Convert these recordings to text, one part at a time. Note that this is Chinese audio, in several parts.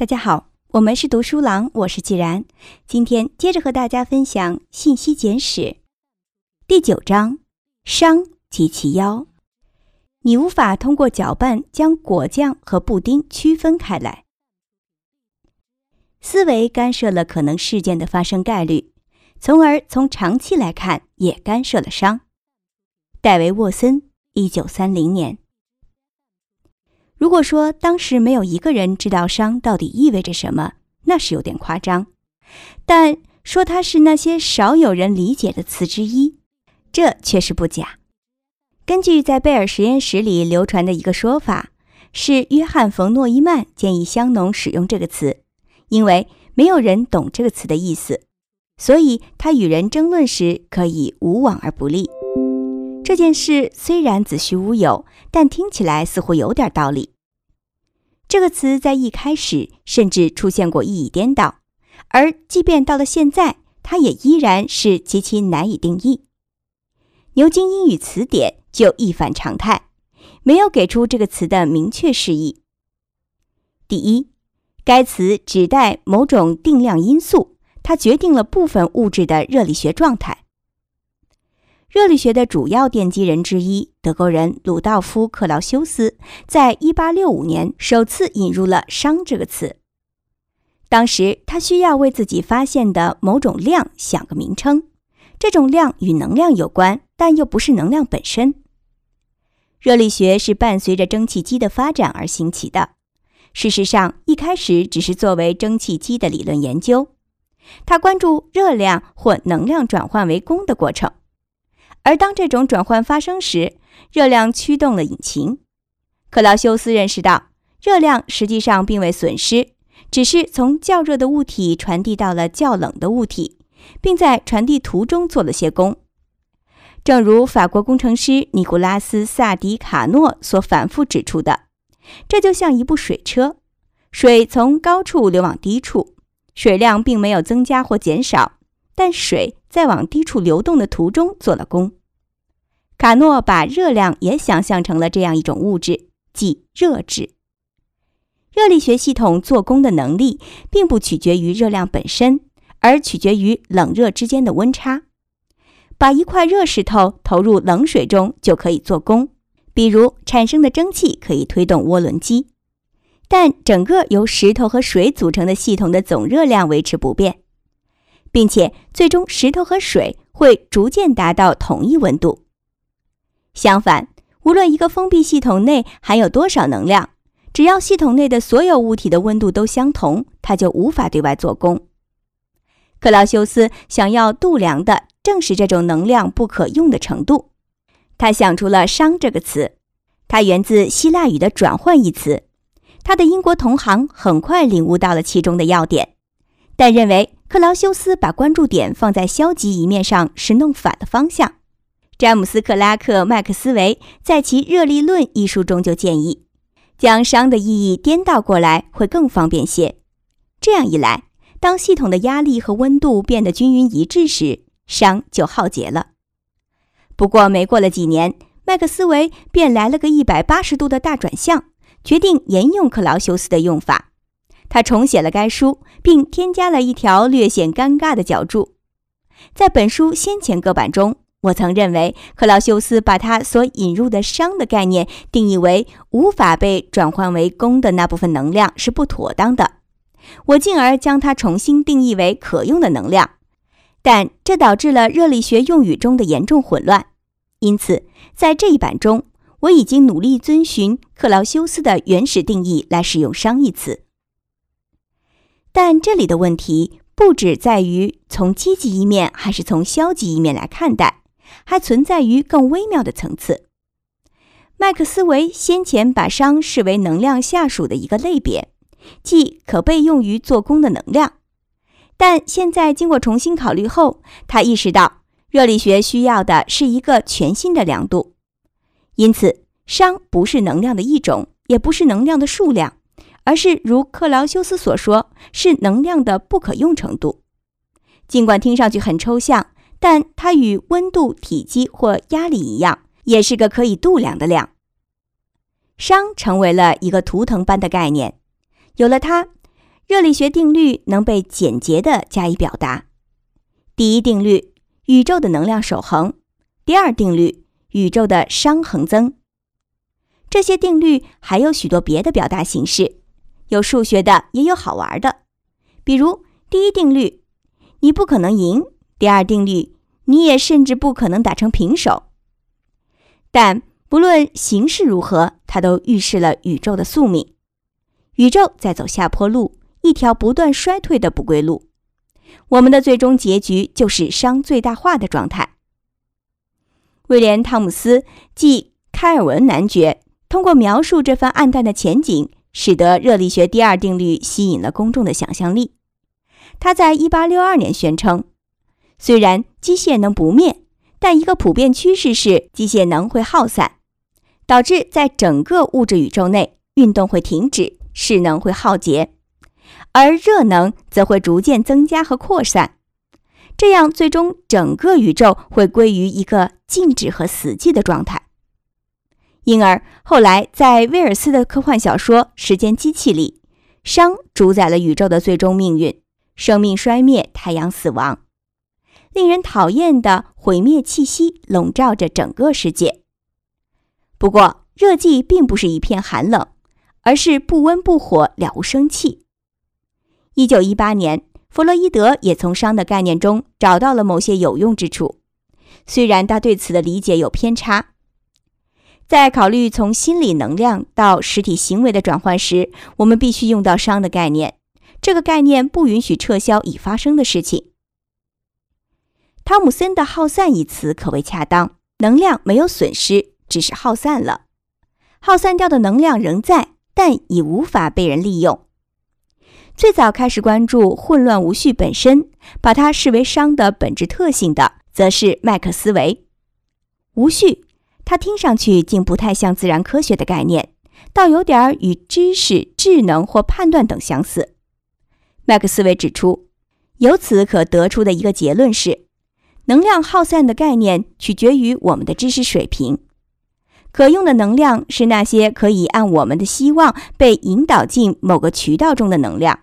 大家好，我们是读书郎，我是既然。今天接着和大家分享《信息简史》第九章“伤及其妖”。你无法通过搅拌将果酱和布丁区分开来。思维干涉了可能事件的发生概率，从而从长期来看也干涉了商。戴维·沃森，一九三零年。如果说当时没有一个人知道商到底意味着什么，那是有点夸张；但说它是那些少有人理解的词之一，这却是不假。根据在贝尔实验室里流传的一个说法，是约翰·冯诺依曼建议香农使用这个词，因为没有人懂这个词的意思，所以他与人争论时可以无往而不利。这件事虽然子虚乌有，但听起来似乎有点道理。这个词在一开始甚至出现过意义颠倒，而即便到了现在，它也依然是极其难以定义。牛津英语词典就一反常态，没有给出这个词的明确释义。第一，该词指代某种定量因素，它决定了部分物质的热力学状态。热力学的主要奠基人之一，德国人鲁道夫·克劳修斯，在1865年首次引入了“熵”这个词。当时他需要为自己发现的某种量想个名称，这种量与能量有关，但又不是能量本身。热力学是伴随着蒸汽机的发展而兴起的。事实上，一开始只是作为蒸汽机的理论研究，他关注热量或能量转换为功的过程。而当这种转换发生时，热量驱动了引擎。克劳修斯认识到，热量实际上并未损失，只是从较热的物体传递到了较冷的物体，并在传递途中做了些功。正如法国工程师尼古拉斯·萨迪卡诺所反复指出的，这就像一部水车，水从高处流往低处，水量并没有增加或减少，但水。在往低处流动的途中做了功。卡诺把热量也想象成了这样一种物质，即热质。热力学系统做功的能力并不取决于热量本身，而取决于冷热之间的温差。把一块热石头投入冷水中就可以做功，比如产生的蒸汽可以推动涡轮机，但整个由石头和水组成的系统的总热量维持不变。并且，最终石头和水会逐渐达到同一温度。相反，无论一个封闭系统内含有多少能量，只要系统内的所有物体的温度都相同，它就无法对外做功。克劳修斯想要度量的正是这种能量不可用的程度。他想出了“熵”这个词，它源自希腊语的“转换”一词。他的英国同行很快领悟到了其中的要点，但认为。克劳修斯把关注点放在消极一面上是弄反了方向。詹姆斯·克拉克·麦克斯韦在其《热力论》一书中就建议，将熵的意义颠倒过来会更方便些。这样一来，当系统的压力和温度变得均匀一致时，熵就耗竭了。不过，没过了几年，麦克斯韦便来了个一百八十度的大转向，决定沿用克劳修斯的用法。他重写了该书，并添加了一条略显尴尬的脚注。在本书先前各版中，我曾认为克劳修斯把他所引入的“熵”的概念定义为无法被转换为功的那部分能量是不妥当的。我进而将它重新定义为可用的能量，但这导致了热力学用语中的严重混乱。因此，在这一版中，我已经努力遵循克劳修斯的原始定义来使用“熵”一词。但这里的问题不只在于从积极一面还是从消极一面来看待，还存在于更微妙的层次。麦克斯韦先前把熵视为能量下属的一个类别，即可被用于做功的能量。但现在经过重新考虑后，他意识到热力学需要的是一个全新的量度，因此熵不是能量的一种，也不是能量的数量。而是如克劳修斯所说，是能量的不可用程度。尽管听上去很抽象，但它与温度、体积或压力一样，也是个可以度量的量。熵成为了一个图腾般的概念。有了它，热力学定律能被简洁的加以表达。第一定律，宇宙的能量守恒；第二定律，宇宙的熵恒增。这些定律还有许多别的表达形式，有数学的，也有好玩的。比如第一定律，你不可能赢；第二定律，你也甚至不可能打成平手。但不论形势如何，它都预示了宇宙的宿命：宇宙在走下坡路。一条不断衰退的不归路，我们的最终结局就是熵最大化的状态。威廉·汤姆斯即开尔文男爵通过描述这番暗淡的前景，使得热力学第二定律吸引了公众的想象力。他在1862年宣称，虽然机械能不灭，但一个普遍趋势是机械能会耗散，导致在整个物质宇宙内运动会停止，势能会耗竭。而热能则会逐渐增加和扩散，这样最终整个宇宙会归于一个静止和死寂的状态。因而，后来在威尔斯的科幻小说《时间机器》里，熵主宰了宇宙的最终命运：生命衰灭，太阳死亡，令人讨厌的毁灭气息笼罩着整个世界。不过，热寂并不是一片寒冷，而是不温不火，了无生气。一九一八年，弗洛伊德也从熵的概念中找到了某些有用之处，虽然他对此的理解有偏差。在考虑从心理能量到实体行为的转换时，我们必须用到熵的概念。这个概念不允许撤销已发生的事情。汤姆森的“耗散”一词可谓恰当，能量没有损失，只是耗散了。耗散掉的能量仍在，但已无法被人利用。最早开始关注混乱无序本身，把它视为熵的本质特性的，则是麦克斯韦。无序，它听上去竟不太像自然科学的概念，倒有点儿与知识、智能或判断等相似。麦克斯韦指出，由此可得出的一个结论是，能量耗散的概念取决于我们的知识水平。可用的能量是那些可以按我们的希望被引导进某个渠道中的能量。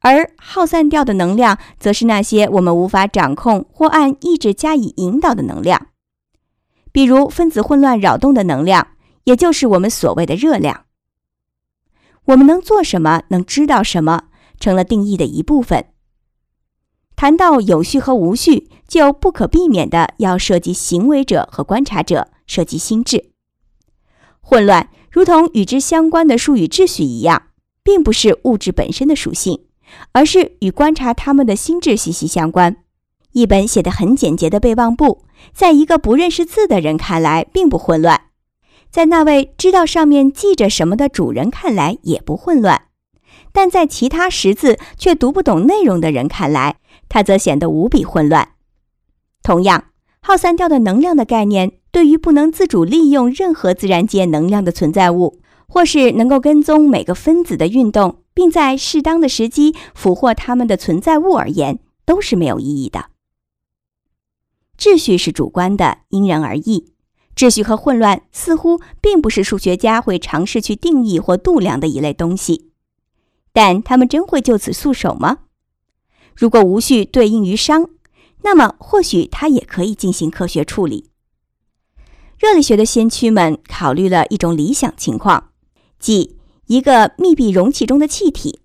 而耗散掉的能量，则是那些我们无法掌控或按意志加以引导的能量，比如分子混乱扰动的能量，也就是我们所谓的热量。我们能做什么，能知道什么，成了定义的一部分。谈到有序和无序，就不可避免的要涉及行为者和观察者，涉及心智。混乱，如同与之相关的术语秩序一样，并不是物质本身的属性。而是与观察他们的心智息息相关。一本写得很简洁的备忘簿，在一个不认识字的人看来并不混乱，在那位知道上面记着什么的主人看来也不混乱，但在其他识字却读不懂内容的人看来，它则显得无比混乱。同样，耗散掉的能量的概念，对于不能自主利用任何自然界能量的存在物，或是能够跟踪每个分子的运动。并在适当的时机俘获它们的存在物而言，都是没有意义的。秩序是主观的，因人而异。秩序和混乱似乎并不是数学家会尝试去定义或度量的一类东西，但他们真会就此束手吗？如果无序对应于熵，那么或许它也可以进行科学处理。热力学的先驱们考虑了一种理想情况，即。一个密闭容器中的气体，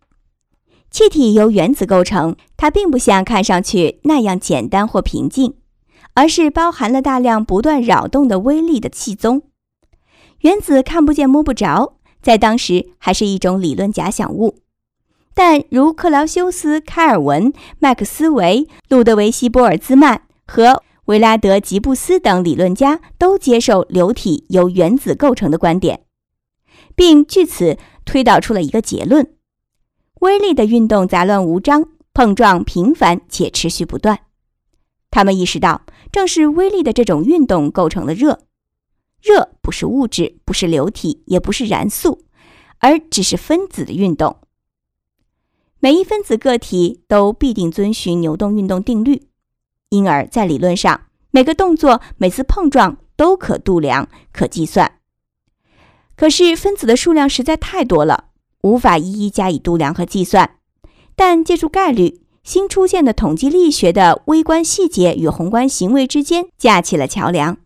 气体由原子构成，它并不像看上去那样简单或平静，而是包含了大量不断扰动的微粒的气宗。原子看不见摸不着，在当时还是一种理论假想物。但如克劳修斯、开尔文、麦克斯韦、路德维希·波尔兹曼和维拉德·吉布斯等理论家都接受流体由原子构成的观点，并据此。推导出了一个结论：微粒的运动杂乱无章，碰撞频繁且持续不断。他们意识到，正是微粒的这种运动构成了热。热不是物质，不是流体，也不是燃素，而只是分子的运动。每一分子个体都必定遵循牛顿运动定律，因而，在理论上，每个动作、每次碰撞都可度量、可计算。可是分子的数量实在太多了，无法一一加以度量和计算。但借助概率，新出现的统计力学的微观细节与宏观行为之间架起了桥梁。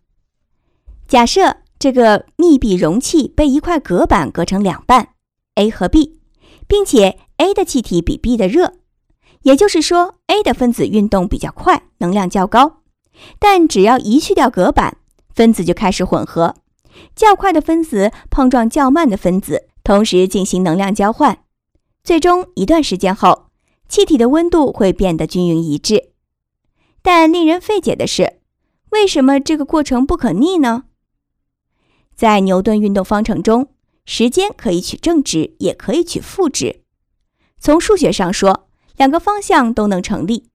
假设这个密闭容器被一块隔板隔成两半，A 和 B，并且 A 的气体比 B 的热，也就是说，A 的分子运动比较快，能量较高。但只要一去掉隔板，分子就开始混合，较快的分子碰撞较慢的分子，同时进行能量交换。最终一段时间后，气体的温度会变得均匀一致。但令人费解的是，为什么这个过程不可逆呢？在牛顿运动方程中，时间可以取正值，也可以取负值。从数学上说，两个方向都能成立。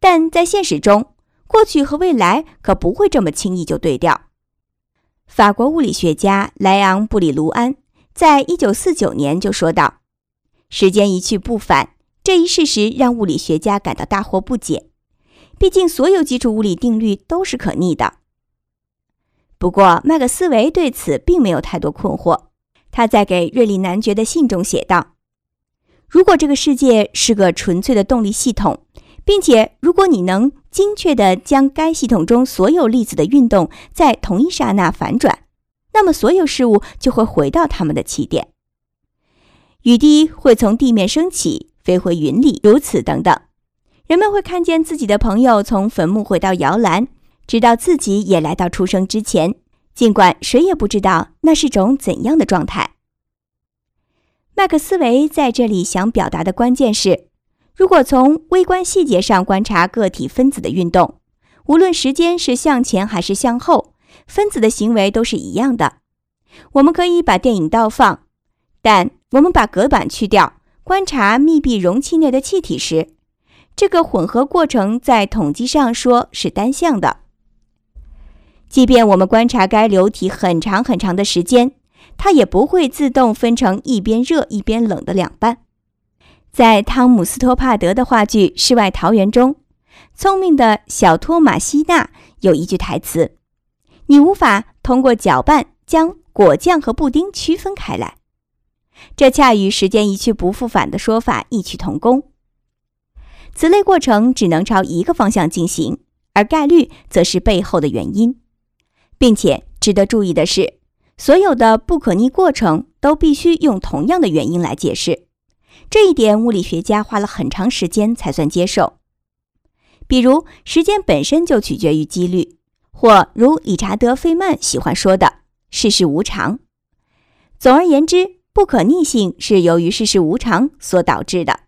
但在现实中，过去和未来可不会这么轻易就对调。法国物理学家莱昂·布里卢安在一九四九年就说道。时间一去不返，这一事实让物理学家感到大惑不解。毕竟，所有基础物理定律都是可逆的。不过，麦克斯韦对此并没有太多困惑。他在给瑞利男爵的信中写道：“如果这个世界是个纯粹的动力系统，并且如果你能精确地将该系统中所有粒子的运动在同一刹那反转，那么所有事物就会回到它们的起点。”雨滴会从地面升起，飞回云里，如此等等。人们会看见自己的朋友从坟墓回到摇篮，直到自己也来到出生之前，尽管谁也不知道那是种怎样的状态。麦克斯韦在这里想表达的关键是：如果从微观细节上观察个体分子的运动，无论时间是向前还是向后，分子的行为都是一样的。我们可以把电影倒放，但。我们把隔板去掉，观察密闭容器内的气体时，这个混合过程在统计上说是单向的。即便我们观察该流体很长很长的时间，它也不会自动分成一边热一边冷的两半。在汤姆斯托帕德的话剧《世外桃源》中，聪明的小托马西娜有一句台词：“你无法通过搅拌将果酱和布丁区分开来。”这恰与“时间一去不复返”的说法异曲同工。此类过程只能朝一个方向进行，而概率则是背后的原因。并且值得注意的是，所有的不可逆过程都必须用同样的原因来解释。这一点，物理学家花了很长时间才算接受。比如，时间本身就取决于几率，或如理查德·费曼喜欢说的“世事无常”。总而言之。不可逆性是由于世事无常所导致的，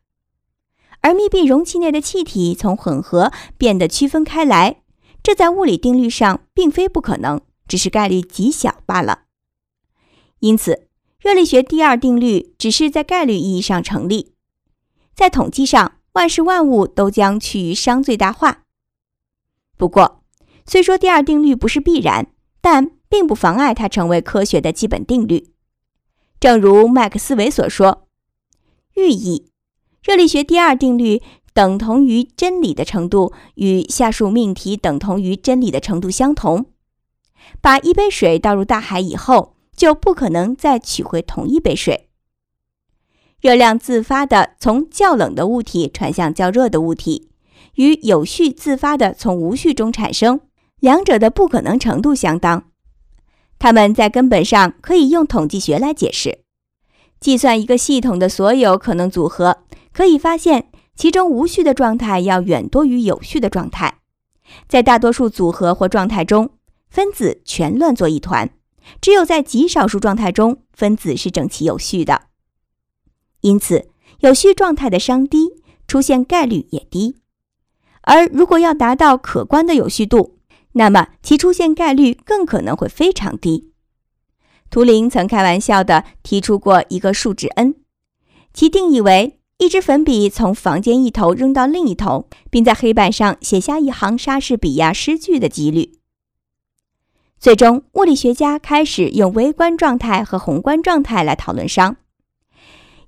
而密闭容器内的气体从混合变得区分开来，这在物理定律上并非不可能，只是概率极小罢了。因此，热力学第二定律只是在概率意义上成立，在统计上，万事万物都将趋于熵最大化。不过，虽说第二定律不是必然，但并不妨碍它成为科学的基本定律。正如麦克斯韦所说，寓意热力学第二定律等同于真理的程度与下述命题等同于真理的程度相同。把一杯水倒入大海以后，就不可能再取回同一杯水。热量自发的从较冷的物体传向较热的物体，与有序自发的从无序中产生，两者的不可能程度相当。它们在根本上可以用统计学来解释。计算一个系统的所有可能组合，可以发现其中无序的状态要远多于有序的状态。在大多数组合或状态中，分子全乱作一团；只有在极少数状态中，分子是整齐有序的。因此，有序状态的熵低，出现概率也低。而如果要达到可观的有序度，那么其出现概率更可能会非常低。图灵曾开玩笑地提出过一个数值 n，其定义为一支粉笔从房间一头扔到另一头，并在黑板上写下一行莎士比亚诗句的几率。最终，物理学家开始用微观状态和宏观状态来讨论熵。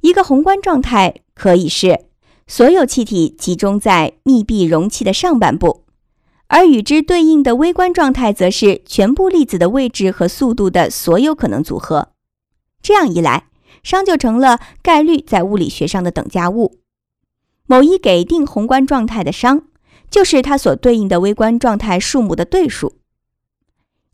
一个宏观状态可以是所有气体集中在密闭容器的上半部。而与之对应的微观状态，则是全部粒子的位置和速度的所有可能组合。这样一来，熵就成了概率在物理学上的等价物。某一给定宏观状态的商，就是它所对应的微观状态数目的对数。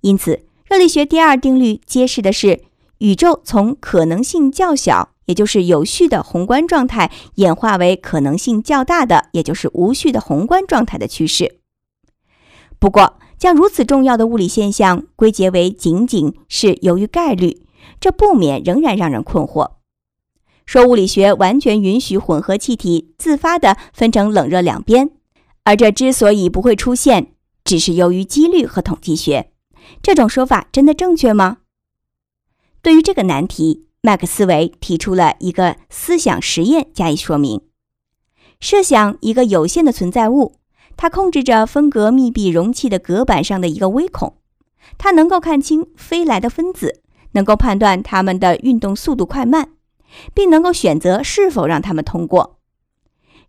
因此，热力学第二定律揭示的是宇宙从可能性较小，也就是有序的宏观状态，演化为可能性较大的，也就是无序的宏观状态的趋势。不过，将如此重要的物理现象归结为仅仅是由于概率，这不免仍然让人困惑。说物理学完全允许混合气体自发地分成冷热两边，而这之所以不会出现，只是由于几率和统计学。这种说法真的正确吗？对于这个难题，麦克斯韦提出了一个思想实验加以说明。设想一个有限的存在物，它控制着分隔密闭容器的隔板上的一个微孔，它能够看清飞来的分子，能够判断它们的运动速度快慢。并能够选择是否让它们通过。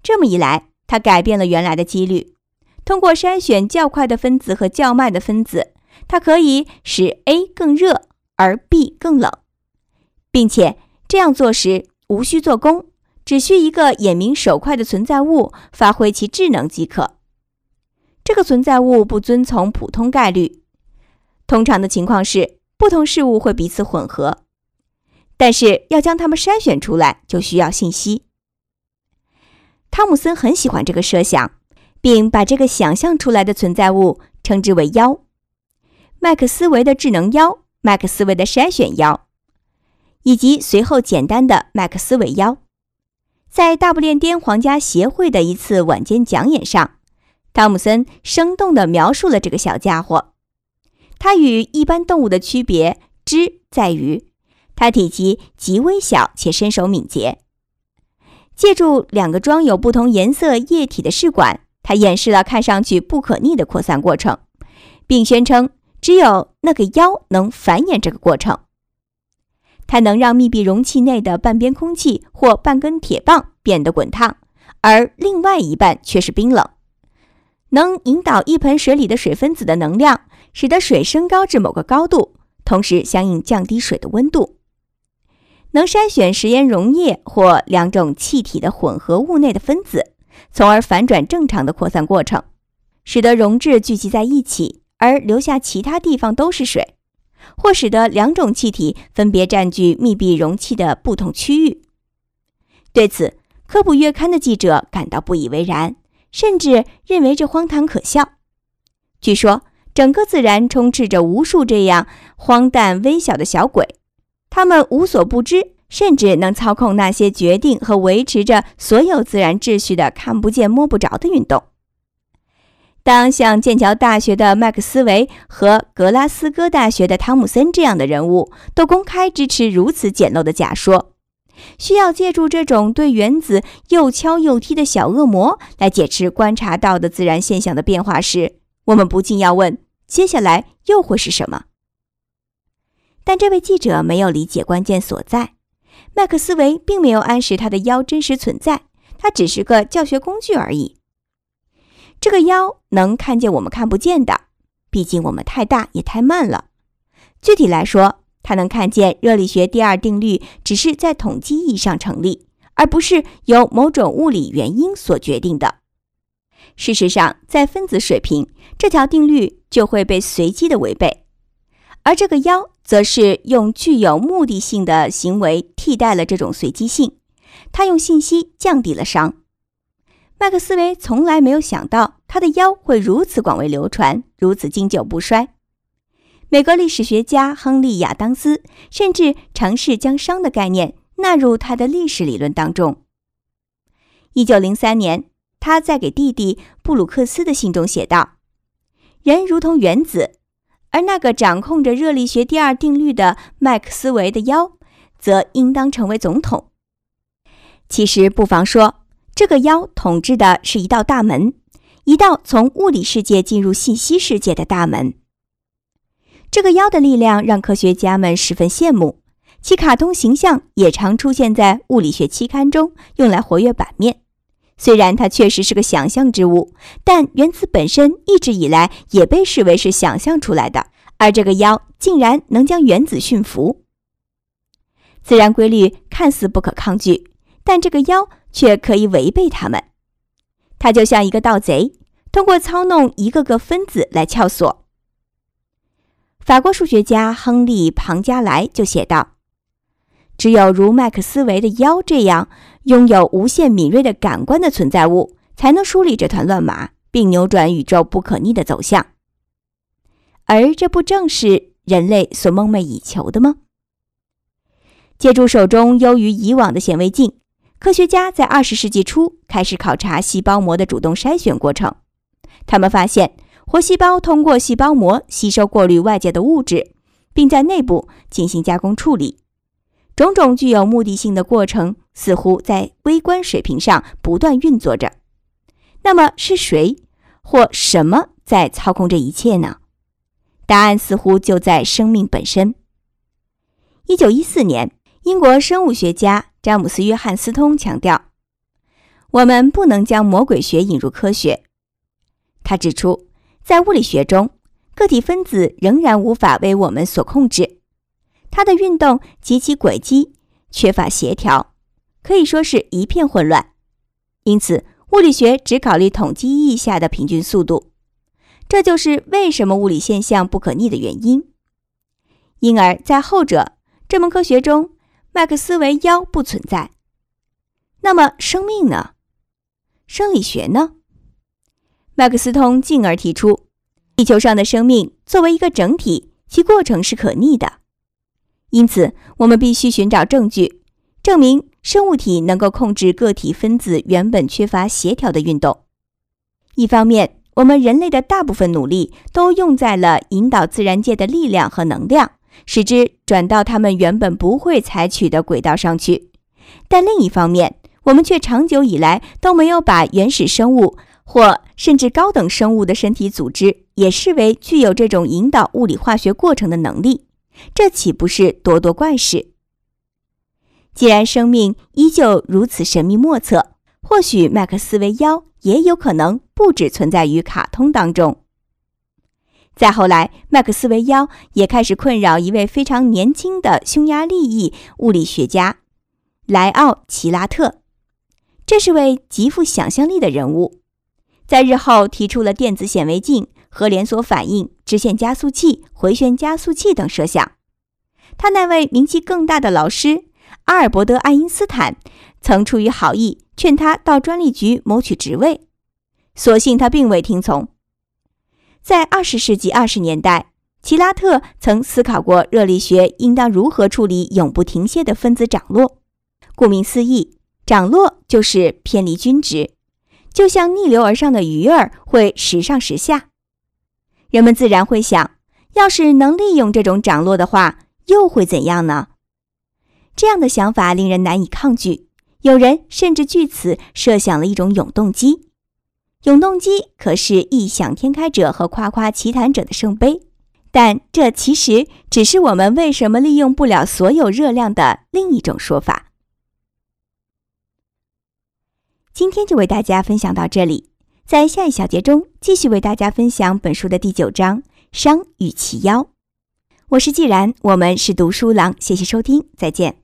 这么一来，它改变了原来的几率。通过筛选较快的分子和较慢的分子，它可以使 A 更热而 B 更冷，并且这样做时无需做功，只需一个眼明手快的存在物发挥其智能即可。这个存在物不遵从普通概率，通常的情况是不同事物会彼此混合。但是要将它们筛选出来，就需要信息。汤姆森很喜欢这个设想，并把这个想象出来的存在物称之为“妖”。麦克斯韦的智能妖、麦克斯韦的筛选妖，以及随后简单的麦克斯韦妖，在大不列颠皇家协会的一次晚间讲演上，汤姆森生动地描述了这个小家伙。它与一般动物的区别之在于。它体积极微小且身手敏捷。借助两个装有不同颜色液体的试管，它演示了看上去不可逆的扩散过程，并宣称只有那个妖能繁衍这个过程。它能让密闭容器内的半边空气或半根铁棒变得滚烫，而另外一半却是冰冷。能引导一盆水里的水分子的能量，使得水升高至某个高度，同时相应降低水的温度。能筛选食盐溶液或两种气体的混合物内的分子，从而反转正常的扩散过程，使得溶质聚集在一起，而留下其他地方都是水，或使得两种气体分别占据密闭容器的不同区域。对此，科普月刊的记者感到不以为然，甚至认为这荒唐可笑。据说，整个自然充斥着无数这样荒诞微小的小鬼。他们无所不知，甚至能操控那些决定和维持着所有自然秩序的看不见摸不着的运动。当像剑桥大学的麦克斯韦和格拉斯哥大学的汤姆森这样的人物都公开支持如此简陋的假说，需要借助这种对原子又敲又踢的小恶魔来解释观察到的自然现象的变化时，我们不禁要问：接下来又会是什么？但这位记者没有理解关键所在。麦克斯韦并没有暗示他的腰真实存在，它只是个教学工具而已。这个腰能看见我们看不见的，毕竟我们太大也太慢了。具体来说，它能看见热力学第二定律只是在统计意义上成立，而不是由某种物理原因所决定的。事实上，在分子水平，这条定律就会被随机的违背。而这个妖则是用具有目的性的行为替代了这种随机性，它用信息降低了熵。麦克斯韦从来没有想到他的腰会如此广为流传，如此经久不衰。美国历史学家亨利·亚当斯甚至尝试将熵的概念纳入他的历史理论当中。一九零三年，他在给弟弟布鲁克斯的信中写道：“人如同原子。”而那个掌控着热力学第二定律的麦克斯韦的腰，则应当成为总统。其实，不妨说，这个妖统治的是一道大门，一道从物理世界进入信息世界的大门。这个妖的力量让科学家们十分羡慕，其卡通形象也常出现在物理学期刊中，用来活跃版面。虽然它确实是个想象之物，但原子本身一直以来也被视为是想象出来的。而这个妖竟然能将原子驯服。自然规律看似不可抗拒，但这个妖却可以违背它们。它就像一个盗贼，通过操弄一个个分子来撬锁。法国数学家亨利·庞加莱就写道：“只有如麦克斯韦的妖这样拥有无限敏锐的感官的存在物，才能梳理这团乱麻，并扭转宇宙不可逆的走向。而这不正是人类所梦寐以求的吗？”借助手中优于以往的显微镜。科学家在二十世纪初开始考察细胞膜的主动筛选过程。他们发现，活细胞通过细胞膜吸收、过滤外界的物质，并在内部进行加工处理。种种具有目的性的过程似乎在微观水平上不断运作着。那么，是谁或什么在操控这一切呢？答案似乎就在生命本身。一九一四年，英国生物学家。詹姆斯·约翰斯通强调：“我们不能将魔鬼学引入科学。”他指出，在物理学中，个体分子仍然无法为我们所控制，它的运动及其轨迹缺乏协调，可以说是一片混乱。因此，物理学只考虑统计意义下的平均速度，这就是为什么物理现象不可逆的原因。因而，在后者这门科学中，麦克斯韦妖不存在，那么生命呢？生理学呢？麦克斯通进而提出，地球上的生命作为一个整体，其过程是可逆的。因此，我们必须寻找证据，证明生物体能够控制个体分子原本缺乏协调的运动。一方面，我们人类的大部分努力都用在了引导自然界的力量和能量。使之转到他们原本不会采取的轨道上去，但另一方面，我们却长久以来都没有把原始生物或甚至高等生物的身体组织也视为具有这种引导物理化学过程的能力，这岂不是咄咄怪事？既然生命依旧如此神秘莫测，或许麦克斯韦妖也有可能不只存在于卡通当中。再后来，麦克斯韦妖也开始困扰一位非常年轻的匈牙利裔物理学家莱奥·齐拉特。这是位极富想象力的人物，在日后提出了电子显微镜、和连锁反应、直线加速器、回旋加速器等设想。他那位名气更大的老师阿尔伯德·爱因斯坦曾出于好意劝他到专利局谋取职位，所幸他并未听从。在二十世纪二十年代，齐拉特曾思考过热力学应当如何处理永不停歇的分子涨落。顾名思义，涨落就是偏离均值，就像逆流而上的鱼儿会时上时下。人们自然会想，要是能利用这种涨落的话，又会怎样呢？这样的想法令人难以抗拒。有人甚至据此设想了一种永动机。永动机可是异想天开者和夸夸其谈者的圣杯，但这其实只是我们为什么利用不了所有热量的另一种说法。今天就为大家分享到这里，在下一小节中继续为大家分享本书的第九章《商与其妖》。我是既然，我们是读书郎，谢谢收听，再见。